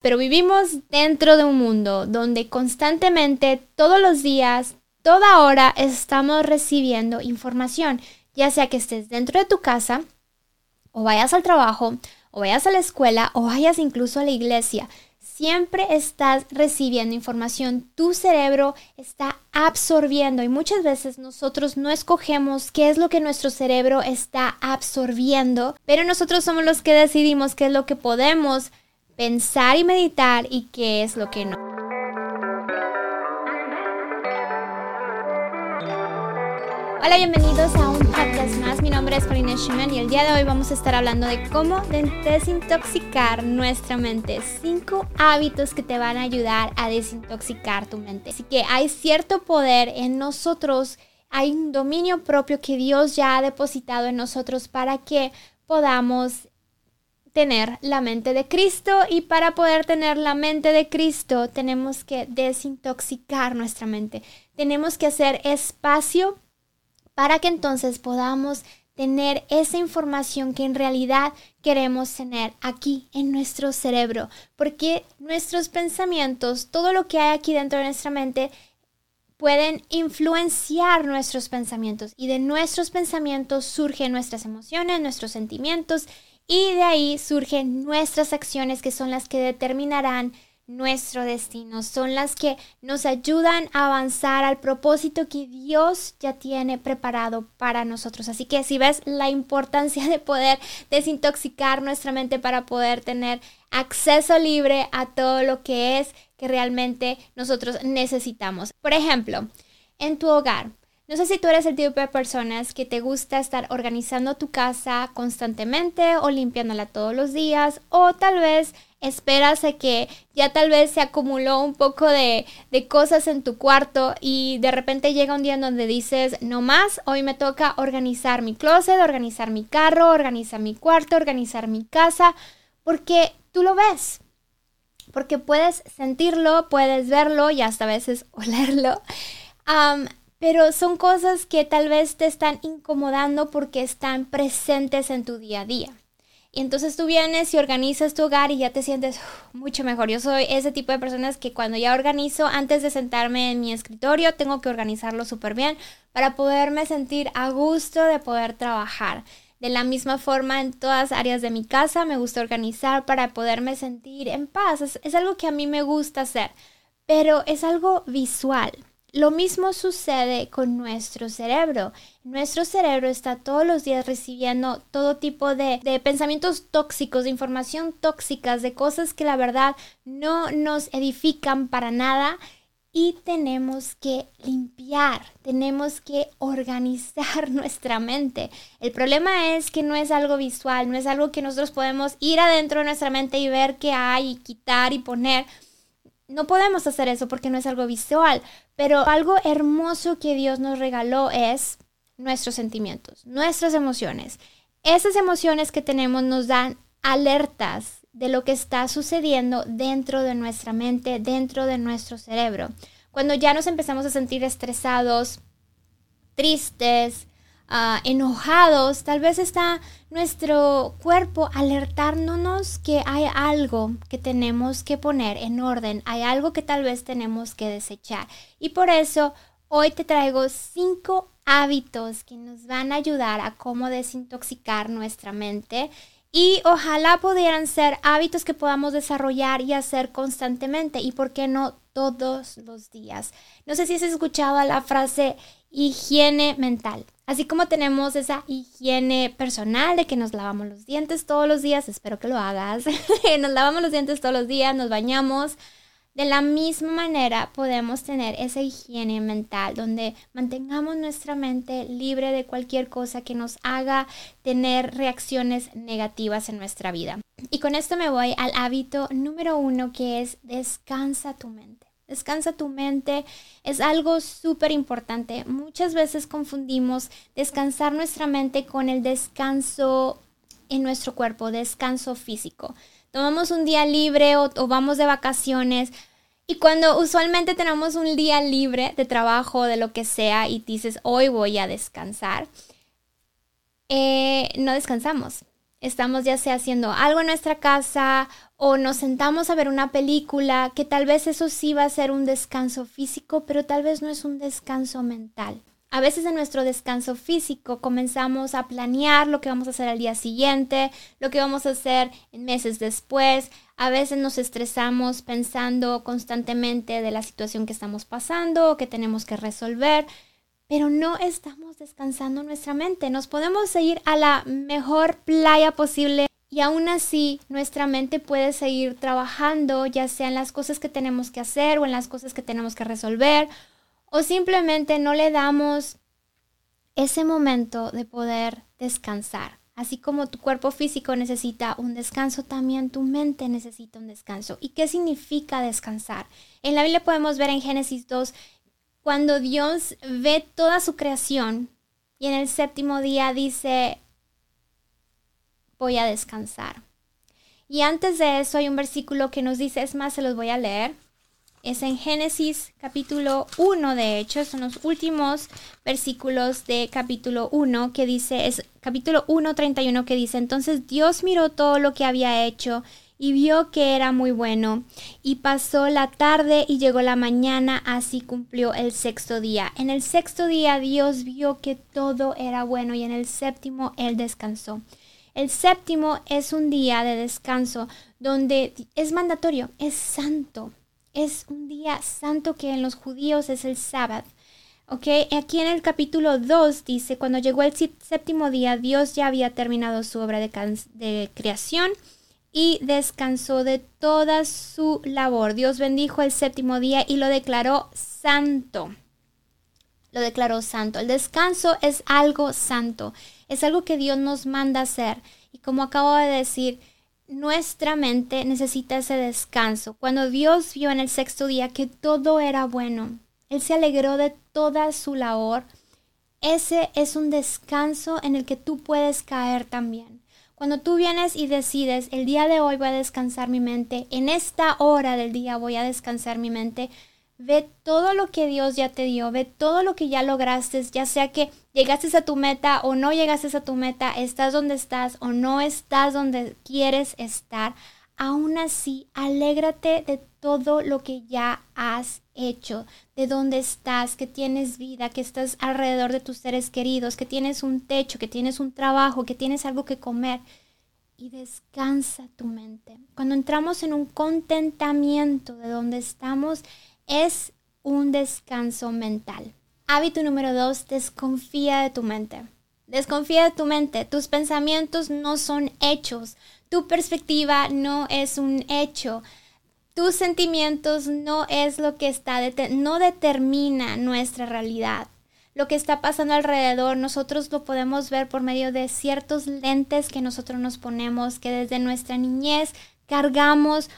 Pero vivimos dentro de un mundo donde constantemente, todos los días, toda hora estamos recibiendo información, ya sea que estés dentro de tu casa, o vayas al trabajo, o vayas a la escuela, o vayas incluso a la iglesia. Siempre estás recibiendo información, tu cerebro está absorbiendo y muchas veces nosotros no escogemos qué es lo que nuestro cerebro está absorbiendo, pero nosotros somos los que decidimos qué es lo que podemos pensar y meditar y qué es lo que no. Hola, bienvenidos a un podcast más. Mi nombre es Paulina Schumann y el día de hoy vamos a estar hablando de cómo desintoxicar nuestra mente. Cinco hábitos que te van a ayudar a desintoxicar tu mente. Así que hay cierto poder en nosotros, hay un dominio propio que Dios ya ha depositado en nosotros para que podamos tener la mente de Cristo y para poder tener la mente de Cristo tenemos que desintoxicar nuestra mente. Tenemos que hacer espacio para que entonces podamos tener esa información que en realidad queremos tener aquí en nuestro cerebro, porque nuestros pensamientos, todo lo que hay aquí dentro de nuestra mente, pueden influenciar nuestros pensamientos y de nuestros pensamientos surgen nuestras emociones, nuestros sentimientos y de ahí surgen nuestras acciones que son las que determinarán nuestro destino, son las que nos ayudan a avanzar al propósito que Dios ya tiene preparado para nosotros. Así que si ves la importancia de poder desintoxicar nuestra mente para poder tener acceso libre a todo lo que es que realmente nosotros necesitamos. Por ejemplo, en tu hogar, no sé si tú eres el tipo de personas que te gusta estar organizando tu casa constantemente o limpiándola todos los días o tal vez esperas a que ya tal vez se acumuló un poco de, de, cosas en tu cuarto y de repente llega un día en donde dices, no más, hoy me toca organizar mi closet, organizar mi carro, organizar mi cuarto, organizar mi casa, porque tú lo ves, porque puedes sentirlo, puedes verlo y hasta a veces olerlo pero son cosas que tal vez te están incomodando porque están presentes en tu día a día. Y entonces tú vienes y organizas tu hogar y ya te sientes mucho mejor. Yo soy ese tipo de personas que cuando ya organizo, antes de sentarme en mi escritorio, tengo que organizarlo súper bien para poderme sentir a gusto de poder trabajar. De la misma forma, en todas áreas de mi casa me gusta organizar para poderme sentir en paz. Es, es algo que a mí me gusta hacer, pero es algo visual. Lo mismo sucede con nuestro cerebro. Nuestro cerebro está todos los días recibiendo todo tipo de, pensamientos tóxicos, de información tóxicas, de cosas que la verdad no nos edifican para nada. Y tenemos que limpiar, tenemos que organizar nuestra mente. El problema es que no es algo visual, no es algo que nosotros podemos ir adentro de nuestra mente y ver qué hay y quitar y poner no podemos hacer eso porque no es algo visual, pero algo hermoso que Dios nos regaló es nuestros sentimientos, nuestras emociones. Esas emociones que tenemos nos dan alertas de lo que está sucediendo dentro de nuestra mente, dentro de nuestro cerebro. Cuando ya nos empezamos a sentir estresados, tristes, Ah, enojados, tal vez está nuestro cuerpo alertándonos que hay algo que tenemos que poner en orden, hay algo que tal vez tenemos que desechar. Y por eso hoy te traigo cinco hábitos que nos van a ayudar a cómo desintoxicar nuestra mente y ojalá pudieran ser hábitos que podamos desarrollar y hacer constantemente y por qué no todos los días. No sé si has escuchado la frase higiene mental. Así como tenemos esa higiene personal de que nos lavamos los dientes todos los días, espero que lo hagas, nos lavamos los dientes todos los días, nos bañamos. De la misma manera podemos tener esa higiene mental donde mantengamos nuestra mente libre de cualquier cosa que nos haga tener reacciones negativas en nuestra vida. Y con esto me voy al hábito número uno que es descansa tu mente. Descansa tu mente es algo súper importante. Muchas veces confundimos descansar nuestra mente con el descanso en nuestro cuerpo, descanso físico. Tomamos un día libre o, vamos de vacaciones y cuando usualmente tenemos un día libre de trabajo, de lo que sea, y dices, hoy voy a descansar, eh, no descansamos. Estamos ya sea haciendo algo en nuestra casa o nos sentamos a ver una película, que tal vez eso sí va a ser un descanso físico, pero tal vez no es un descanso mental. A veces en nuestro descanso físico comenzamos a planear lo que vamos a hacer al día siguiente, lo que vamos a hacer en meses después. A veces nos estresamos pensando constantemente de la situación que estamos pasando o que tenemos que resolver, pero no estamos descansando nuestra mente. Nos podemos ir a la mejor playa posible y aún así, nuestra mente puede seguir trabajando, ya sea en las cosas que tenemos que hacer o en las cosas que tenemos que resolver, o simplemente no le damos ese momento de poder descansar. Así como tu cuerpo físico necesita un descanso, también tu mente necesita un descanso. ¿Y qué significa descansar? En la Biblia podemos ver en Génesis 2, cuando Dios ve toda su creación y en el séptimo día dice, voy a descansar. Y antes de eso hay un versículo que nos dice, es más, se los voy a leer. Es en Génesis capítulo 1, de hecho, son los últimos versículos de capítulo 1 que dice, es capítulo 1, 31 que dice, entonces Dios miró todo lo que había hecho y vio que era muy bueno. Y pasó la tarde y llegó la mañana, así cumplió el sexto día. En el sexto día Dios vio que todo era bueno y en el séptimo Él descansó. El séptimo es un día de descanso donde es mandatorio, es santo. Es un día santo que en los judíos es el sábado. ¿Ok? Aquí en el capítulo 2 dice, cuando llegó el séptimo día, Dios ya había terminado su obra de, de creación y descansó de toda su labor. Dios bendijo el séptimo día y lo declaró santo. Lo declaró santo. El descanso es algo santo. Es algo que Dios nos manda hacer. Y como acabo de decir, nuestra mente necesita ese descanso. Cuando Dios vio en el sexto día que todo era bueno, Él se alegró de toda su labor. Ese es un descanso en el que tú puedes caer también. Cuando tú vienes y decides, el día de hoy voy a descansar mi mente, en esta hora del día voy a descansar mi mente, Ve todo lo que Dios ya te dio, ve todo lo que ya lograste, ya sea que llegaste a tu meta o no llegaste a tu meta, estás donde estás o no estás donde quieres estar. Aún así, alégrate de todo lo que ya has hecho, de dónde estás, que tienes vida, que estás alrededor de tus seres queridos, que tienes un techo, que tienes un trabajo, que tienes algo que comer. Y descansa tu mente. Cuando entramos en un contentamiento de donde estamos, es un descanso mental. Hábito número dos, desconfía de tu mente. Desconfía de tu mente. Tus pensamientos no son hechos. Tu perspectiva no es un hecho. Tus sentimientos no es lo que está, no determina nuestra realidad. Lo que está pasando alrededor, nosotros lo podemos ver por medio de ciertos lentes que nosotros nos ponemos, que desde nuestra niñez cargamos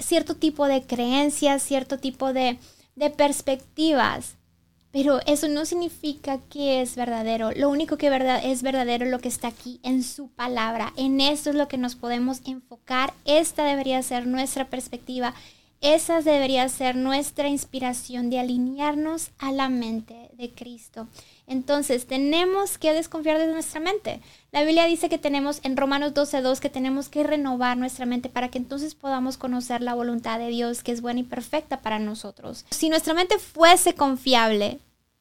cierto tipo de creencias, cierto tipo de, de perspectivas. Pero eso no significa que es verdadero. Lo único que verdad, es verdadero es lo que está aquí en su palabra. En esto es lo que nos podemos enfocar. Esta debería ser nuestra perspectiva. Esa debería ser nuestra inspiración de alinearnos a la mente de Cristo. Entonces, tenemos que desconfiar de nuestra mente. La Biblia dice que tenemos en Romanos 12:2 que tenemos que renovar nuestra mente para que entonces podamos conocer la voluntad de Dios que es buena y perfecta para nosotros. Si nuestra mente fuese confiable,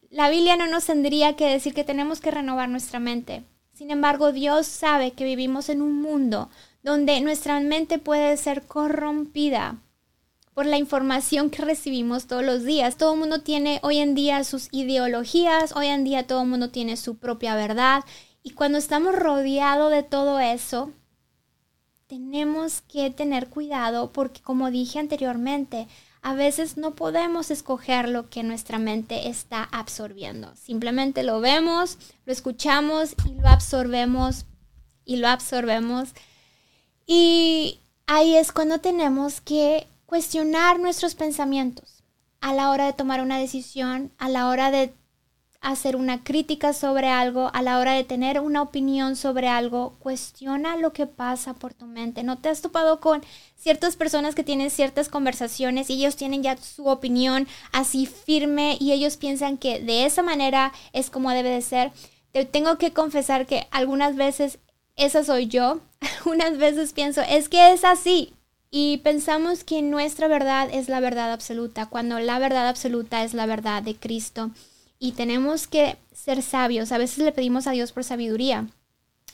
la Biblia no nos tendría que decir que tenemos que renovar nuestra mente. Sin embargo, Dios sabe que vivimos en un mundo donde nuestra mente puede ser corrompida por la información que recibimos todos los días. Todo el mundo tiene hoy en día sus ideologías, hoy en día todo el mundo tiene su propia verdad. Y cuando estamos rodeados de todo eso, tenemos que tener cuidado porque como dije anteriormente, a veces no podemos escoger lo que nuestra mente está absorbiendo. Simplemente lo vemos, lo escuchamos y lo absorbemos y lo absorbemos. Y ahí es cuando tenemos que cuestionar nuestros pensamientos a la hora de tomar una decisión, a la hora de hacer una crítica sobre algo, a la hora de tener una opinión sobre algo, cuestiona lo que pasa por tu mente. ¿No te has topado con ciertas personas que tienen ciertas conversaciones y ellos tienen ya su opinión así firme y ellos piensan que de esa manera es como debe de ser? Te tengo que confesar que algunas veces esa soy yo, algunas veces pienso, es que es así, y pensamos que nuestra verdad es la verdad absoluta, cuando la verdad absoluta es la verdad de Cristo. Y tenemos que ser sabios. A veces le pedimos a Dios por sabiduría,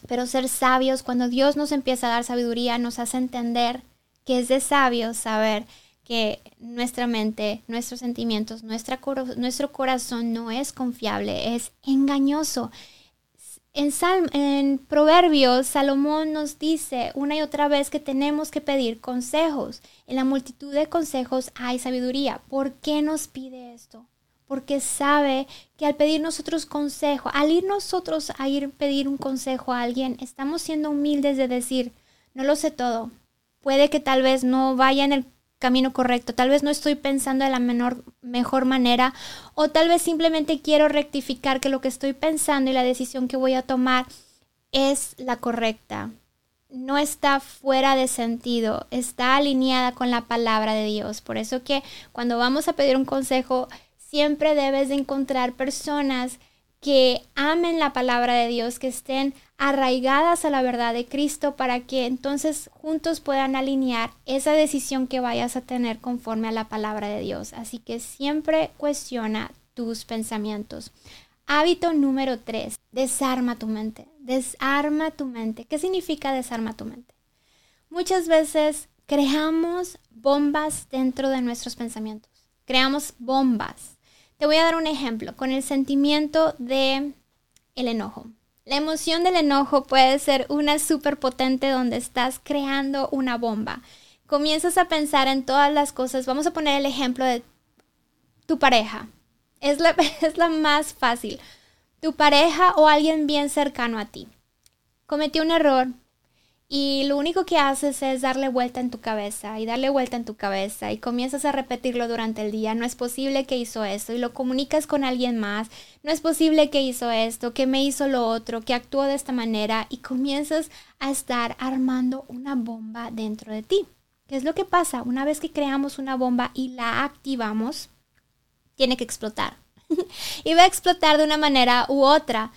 pero ser sabios, cuando Dios nos empieza a dar sabiduría, nos hace entender que es de sabios saber que nuestra mente, nuestros sentimientos, nuestra, nuestro corazón no es confiable, es engañoso. En, Proverbios, Salomón nos dice una y otra vez que tenemos que pedir consejos. En la multitud de consejos hay sabiduría. ¿Por qué nos pide esto? Porque sabe que al pedir nosotros consejo, al ir nosotros a ir pedir un consejo a alguien, estamos siendo humildes de decir, no lo sé todo. Puede que tal vez no vaya en el camino correcto, tal vez no estoy pensando de la menor, mejor manera o tal vez simplemente quiero rectificar que lo que estoy pensando y la decisión que voy a tomar es la correcta. No está fuera de sentido, está alineada con la palabra de Dios. Por eso que cuando vamos a pedir un consejo, siempre debes de encontrar personas que amen la palabra de Dios, que estén arraigadas a la verdad de Cristo para que entonces juntos puedan alinear esa decisión que vayas a tener conforme a la palabra de Dios. Así que siempre cuestiona tus pensamientos. Hábito número 3, desarma tu mente. Desarma tu mente. ¿Qué significa desarma tu mente? Muchas veces creamos bombas dentro de nuestros pensamientos. Creamos bombas. Te voy a dar un ejemplo con el sentimiento de el enojo. La emoción del enojo puede ser una súper potente donde estás creando una bomba. Comienzas a pensar en todas las cosas. Vamos a poner el ejemplo de tu pareja. Es la, es la más fácil. Tu pareja o alguien bien cercano a ti. Cometió un error, y lo único que haces es darle vuelta en tu cabeza y darle vuelta en tu cabeza y comienzas a repetirlo durante el día. No es posible que hizo esto y lo comunicas con alguien más. No es posible que hizo esto, que me hizo lo otro, que actuó de esta manera y comienzas a estar armando una bomba dentro de ti. ¿Qué es lo que pasa? Una vez que creamos una bomba y la activamos, tiene que explotar. y va a explotar de una manera u otra.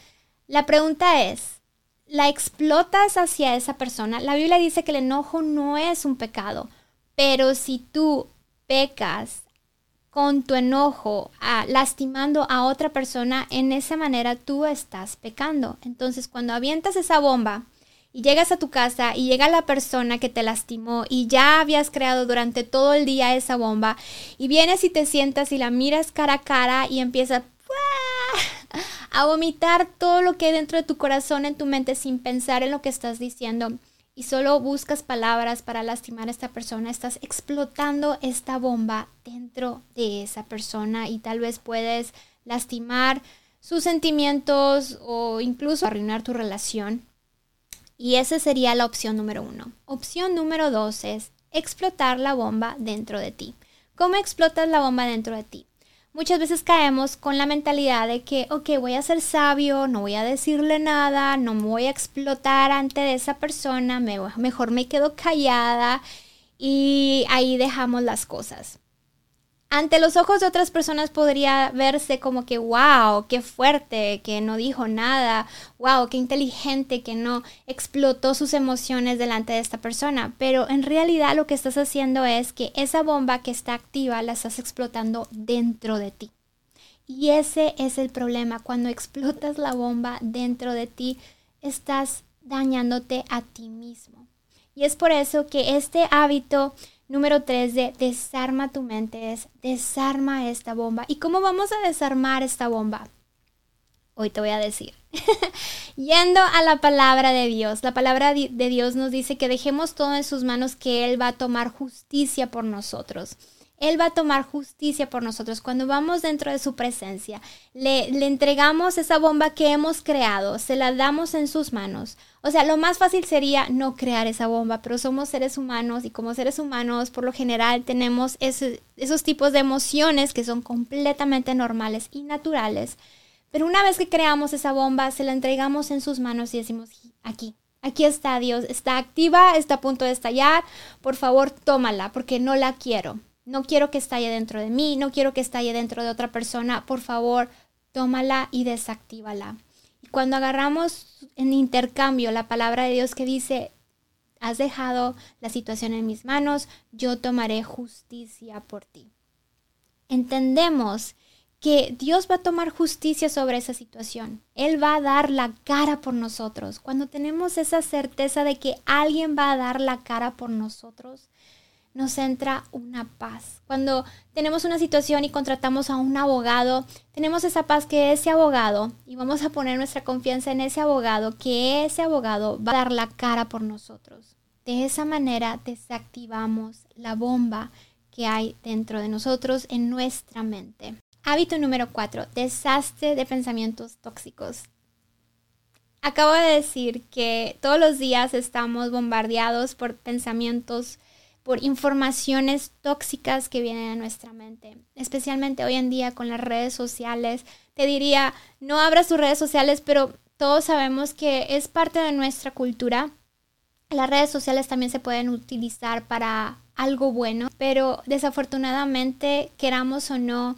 La pregunta es, la explotas hacia esa persona. La Biblia dice que el enojo no es un pecado, pero si tú pecas con tu enojo, lastimando a otra persona, en esa manera tú estás pecando. Entonces, cuando avientas esa bomba y llegas a tu casa y llega la persona que te lastimó y ya habías creado durante todo el día esa bomba y vienes y te sientas y la miras cara a cara y empiezas a vomitar todo lo que hay dentro de tu corazón, en tu mente, sin pensar en lo que estás diciendo y solo buscas palabras para lastimar a esta persona, estás explotando esta bomba dentro de esa persona y tal vez puedes lastimar sus sentimientos o incluso arruinar tu relación. Y esa sería la opción número uno. Opción número dos es explotar la bomba dentro de ti. ¿Cómo explotas la bomba dentro de ti? Muchas veces caemos con la mentalidad de que, ok, voy a ser sabio, no voy a decirle nada, no me voy a explotar ante esa persona, mejor me quedo callada y ahí dejamos las cosas ante los ojos de otras personas podría verse como que, wow, qué fuerte, que no dijo nada, wow, qué inteligente, que no explotó sus emociones delante de esta persona. Pero en realidad lo que estás haciendo es que esa bomba que está activa la estás explotando dentro de ti. Y ese es el problema, cuando explotas la bomba dentro de ti, estás dañándote a ti mismo. Y es por eso que este hábito Número tres de desarma tu mente es desarma esta bomba. ¿Y cómo vamos a desarmar esta bomba? Hoy te voy a decir. Yendo a la palabra de Dios. La palabra de Dios nos dice que dejemos todo en sus manos, que Él va a tomar justicia por nosotros. Él va a tomar justicia por nosotros. Cuando vamos dentro de su presencia, le, le, entregamos esa bomba que hemos creado, se la damos en sus manos. O sea, lo más fácil sería no crear esa bomba, pero somos seres humanos y como seres humanos, por lo general, tenemos esos tipos de emociones que son completamente normales y naturales. Pero una vez que creamos esa bomba, se la entregamos en sus manos y decimos, aquí, aquí está Dios, está activa, está a punto de estallar, por favor, tómala, porque no la quiero. No quiero que estalle dentro de mí, no quiero que estalle dentro de otra persona. Por favor, tómala y desactívala. Y cuando agarramos en intercambio la palabra de Dios que dice, has dejado la situación en mis manos, yo tomaré justicia por ti. Entendemos que Dios va a tomar justicia sobre esa situación. Él va a dar la cara por nosotros. Cuando tenemos esa certeza de que alguien va a dar la cara por nosotros, nos entra una paz. Cuando tenemos una situación y contratamos a un abogado, tenemos esa paz que ese abogado, y vamos a poner nuestra confianza en ese abogado, que ese abogado va a dar la cara por nosotros. De esa manera desactivamos la bomba que hay dentro de nosotros en nuestra mente. Hábito número 4. Desastre de pensamientos tóxicos. Acabo de decir que todos los días estamos bombardeados por pensamientos, por informaciones tóxicas que vienen a nuestra mente, especialmente hoy en día con las redes sociales. Te diría, no abras tus redes sociales, pero todos sabemos que es parte de nuestra cultura. Las redes sociales también se pueden utilizar para algo bueno, pero desafortunadamente, queramos o no,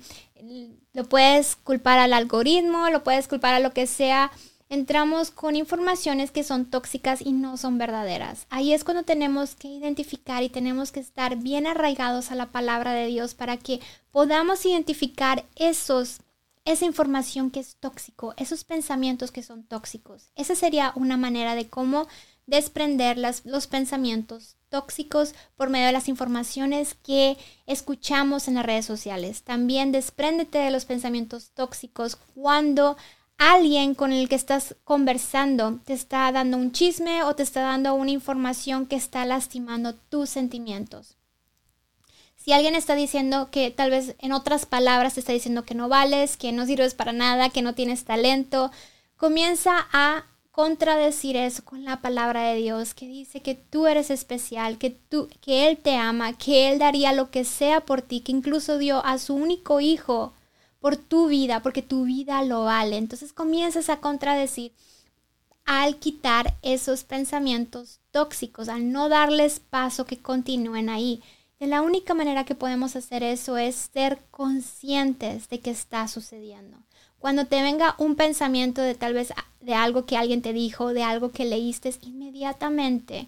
lo puedes culpar al algoritmo, lo puedes culpar a lo que sea. Entramos con informaciones que son tóxicas y no son verdaderas. Ahí es cuando tenemos que identificar y tenemos que estar bien arraigados a la palabra de Dios para que podamos identificar esos esa información que es tóxico, esos pensamientos que son tóxicos. Esa sería una manera de cómo desprender los pensamientos tóxicos por medio de las informaciones que escuchamos en las redes sociales. También despréndete de los pensamientos tóxicos cuando alguien con el que estás conversando te está dando un chisme o te está dando una información que está lastimando tus sentimientos. Si alguien está diciendo que tal vez en otras palabras te está diciendo que no vales, que no sirves para nada, que no tienes talento, comienza a contradecir eso con la palabra de Dios que dice que tú eres especial, que tú que él te ama, que él daría lo que sea por ti, que incluso dio a su único hijo por tu vida, porque tu vida lo vale. Entonces comienzas a contradecir al quitar esos pensamientos tóxicos, al no darles paso que continúen ahí. De la única manera que podemos hacer eso es ser conscientes de que está sucediendo. Cuando te venga un pensamiento de tal vez de algo que alguien te dijo, de algo que leíste, inmediatamente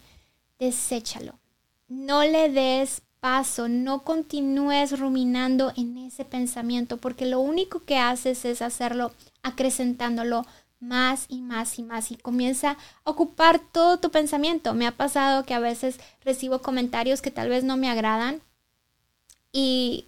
deséchalo. No le des paso, no continúes ruminando en ese pensamiento, porque lo único que haces es hacerlo acrecentándolo más y más y más y comienza a ocupar todo tu pensamiento. Me ha pasado que a veces recibo comentarios que tal vez no me agradan y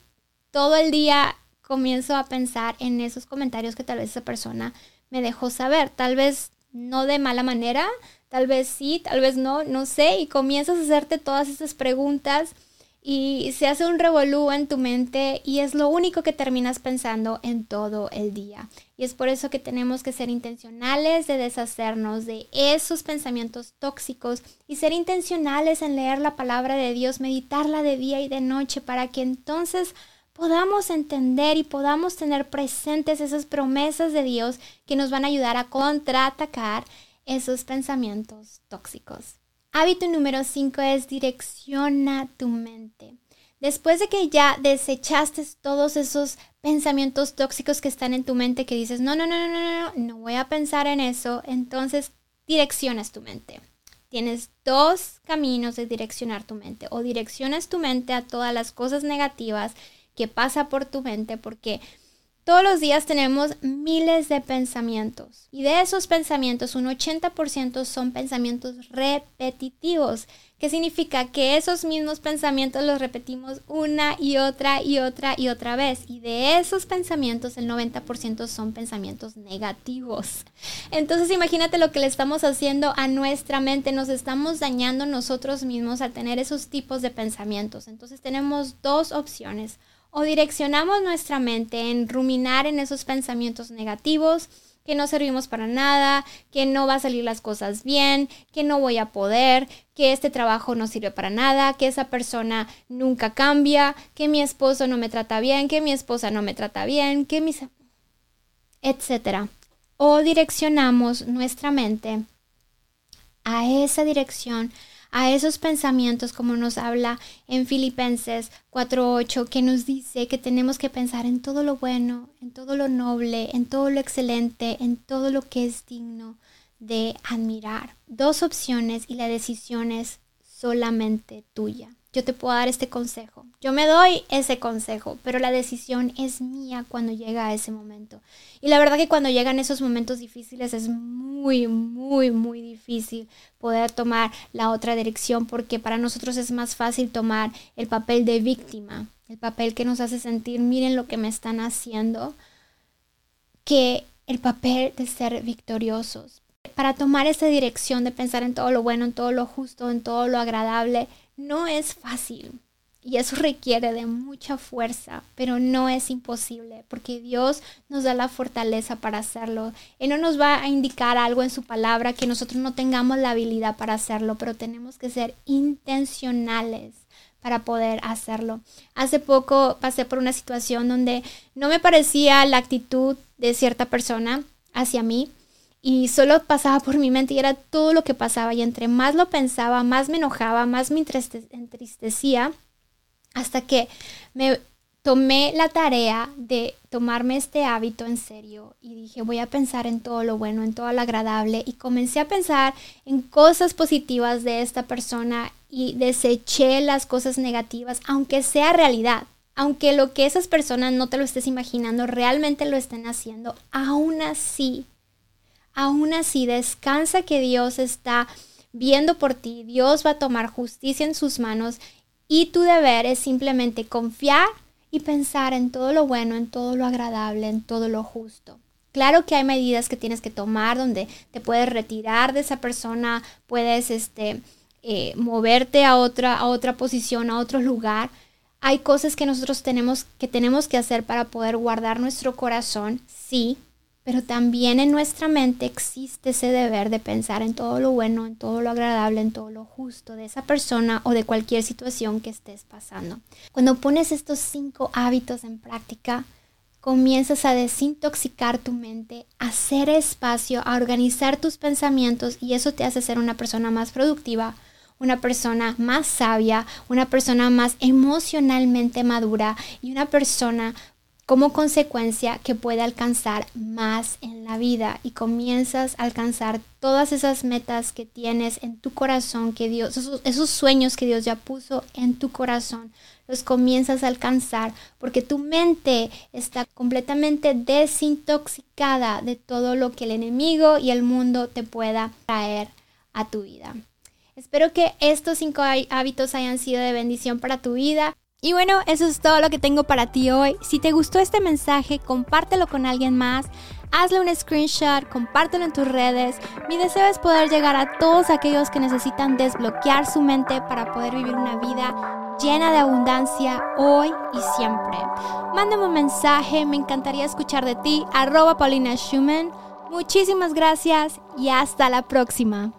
todo el día comienzo a pensar en esos comentarios que tal vez esa persona me dejó saber. Tal vez no de mala manera, tal vez sí, tal vez no, no sé, y comienzas a hacerte todas esas preguntas y se hace un revolú en tu mente y es lo único que terminas pensando en todo el día. Y es por eso que tenemos que ser intencionales de deshacernos de esos pensamientos tóxicos y ser intencionales en leer la palabra de Dios, meditarla de día y de noche para que entonces podamos entender y podamos tener presentes esas promesas de Dios que nos van a ayudar a contraatacar esos pensamientos tóxicos. Hábito número 5 es direcciona tu mente. Después de que ya desechaste todos esos pensamientos tóxicos que están en tu mente que dices, no, no, no, no, no, no, no voy a pensar en eso, entonces direccionas tu mente. Tienes dos caminos de direccionar tu mente. O direccionas tu mente a todas las cosas negativas que pasa por tu mente porque todos los días tenemos miles de pensamientos y de esos pensamientos un 80% son pensamientos repetitivos, que significa que esos mismos pensamientos los repetimos una y otra y otra y otra vez y de esos pensamientos el 90% son pensamientos negativos. Entonces imagínate lo que le estamos haciendo a nuestra mente, nos estamos dañando nosotros mismos al tener esos tipos de pensamientos. Entonces tenemos dos opciones o direccionamos nuestra mente en ruminar en esos pensamientos negativos, que no servimos para nada, que no va a salir las cosas bien, que no voy a poder, que este trabajo no sirve para nada, que esa persona nunca cambia, que mi esposo no me trata bien, que mi esposa no me trata bien, que mis... etcétera. O direccionamos nuestra mente a esa dirección a esos pensamientos como nos habla en Filipenses 4.8, que nos dice que tenemos que pensar en todo lo bueno, en todo lo noble, en todo lo excelente, en todo lo que es digno de admirar. Dos opciones y la decisión es solamente tuya. Yo te puedo dar este consejo. Yo me doy ese consejo, pero la decisión es mía cuando llega a ese momento. Y la verdad que cuando llegan esos momentos difíciles es muy, muy, muy difícil poder tomar la otra dirección porque para nosotros es más fácil tomar el papel de víctima, el papel que nos hace sentir, miren lo que me están haciendo, que el papel de ser victoriosos. Para tomar esa dirección de pensar en todo lo bueno, en todo lo justo, en todo lo agradable, no es fácil y eso requiere de mucha fuerza, pero no es imposible porque Dios nos da la fortaleza para hacerlo. Él no nos va a indicar algo en su palabra que nosotros no tengamos la habilidad para hacerlo, pero tenemos que ser intencionales para poder hacerlo. Hace poco pasé por una situación donde no me parecía la actitud de cierta persona hacia mí y solo pasaba por mi mente y era todo lo que pasaba y entre más lo pensaba, más me enojaba, más me entristecía, hasta que me tomé la tarea de tomarme este hábito en serio y dije voy a pensar en todo lo bueno, en todo lo agradable y comencé a pensar en cosas positivas de esta persona y deseché las cosas negativas, aunque sea realidad. Aunque lo que esas personas no te lo estés imaginando, realmente lo estén haciendo, aún así aún así descansa que Dios está viendo por ti, Dios va a tomar justicia en sus manos y tu deber es simplemente confiar y pensar en todo lo bueno, en todo lo agradable, en todo lo justo. Claro que hay medidas que tienes que tomar donde te puedes retirar de esa persona, puedes este, eh, moverte a otra, a otra posición, a otro lugar. Hay cosas que nosotros tenemos que, tenemos que hacer para poder guardar nuestro corazón, sí, pero también en nuestra mente existe ese deber de pensar en todo lo bueno, en todo lo agradable, en todo lo justo de esa persona o de cualquier situación que estés pasando. Cuando pones estos cinco hábitos en práctica, comienzas a desintoxicar tu mente, a hacer espacio, a organizar tus pensamientos y eso te hace ser una persona más productiva, una persona más sabia, una persona más emocionalmente madura y una persona como consecuencia que puede alcanzar más en la vida y comienzas a alcanzar todas esas metas que tienes en tu corazón, que Dios, esos, sueños que Dios ya puso en tu corazón, los comienzas a alcanzar porque tu mente está completamente desintoxicada de todo lo que el enemigo y el mundo te pueda traer a tu vida. Espero que estos cinco hábitos hayan sido de bendición para tu vida. Y bueno, eso es todo lo que tengo para ti hoy. Si te gustó este mensaje, compártelo con alguien más. Hazle un screenshot, compártelo en tus redes. Mi deseo es poder llegar a todos aquellos que necesitan desbloquear su mente para poder vivir una vida llena de abundancia hoy y siempre. Mándame un mensaje, me encantaría escuchar de ti, arroba Paulina Schumann. Muchísimas gracias y hasta la próxima.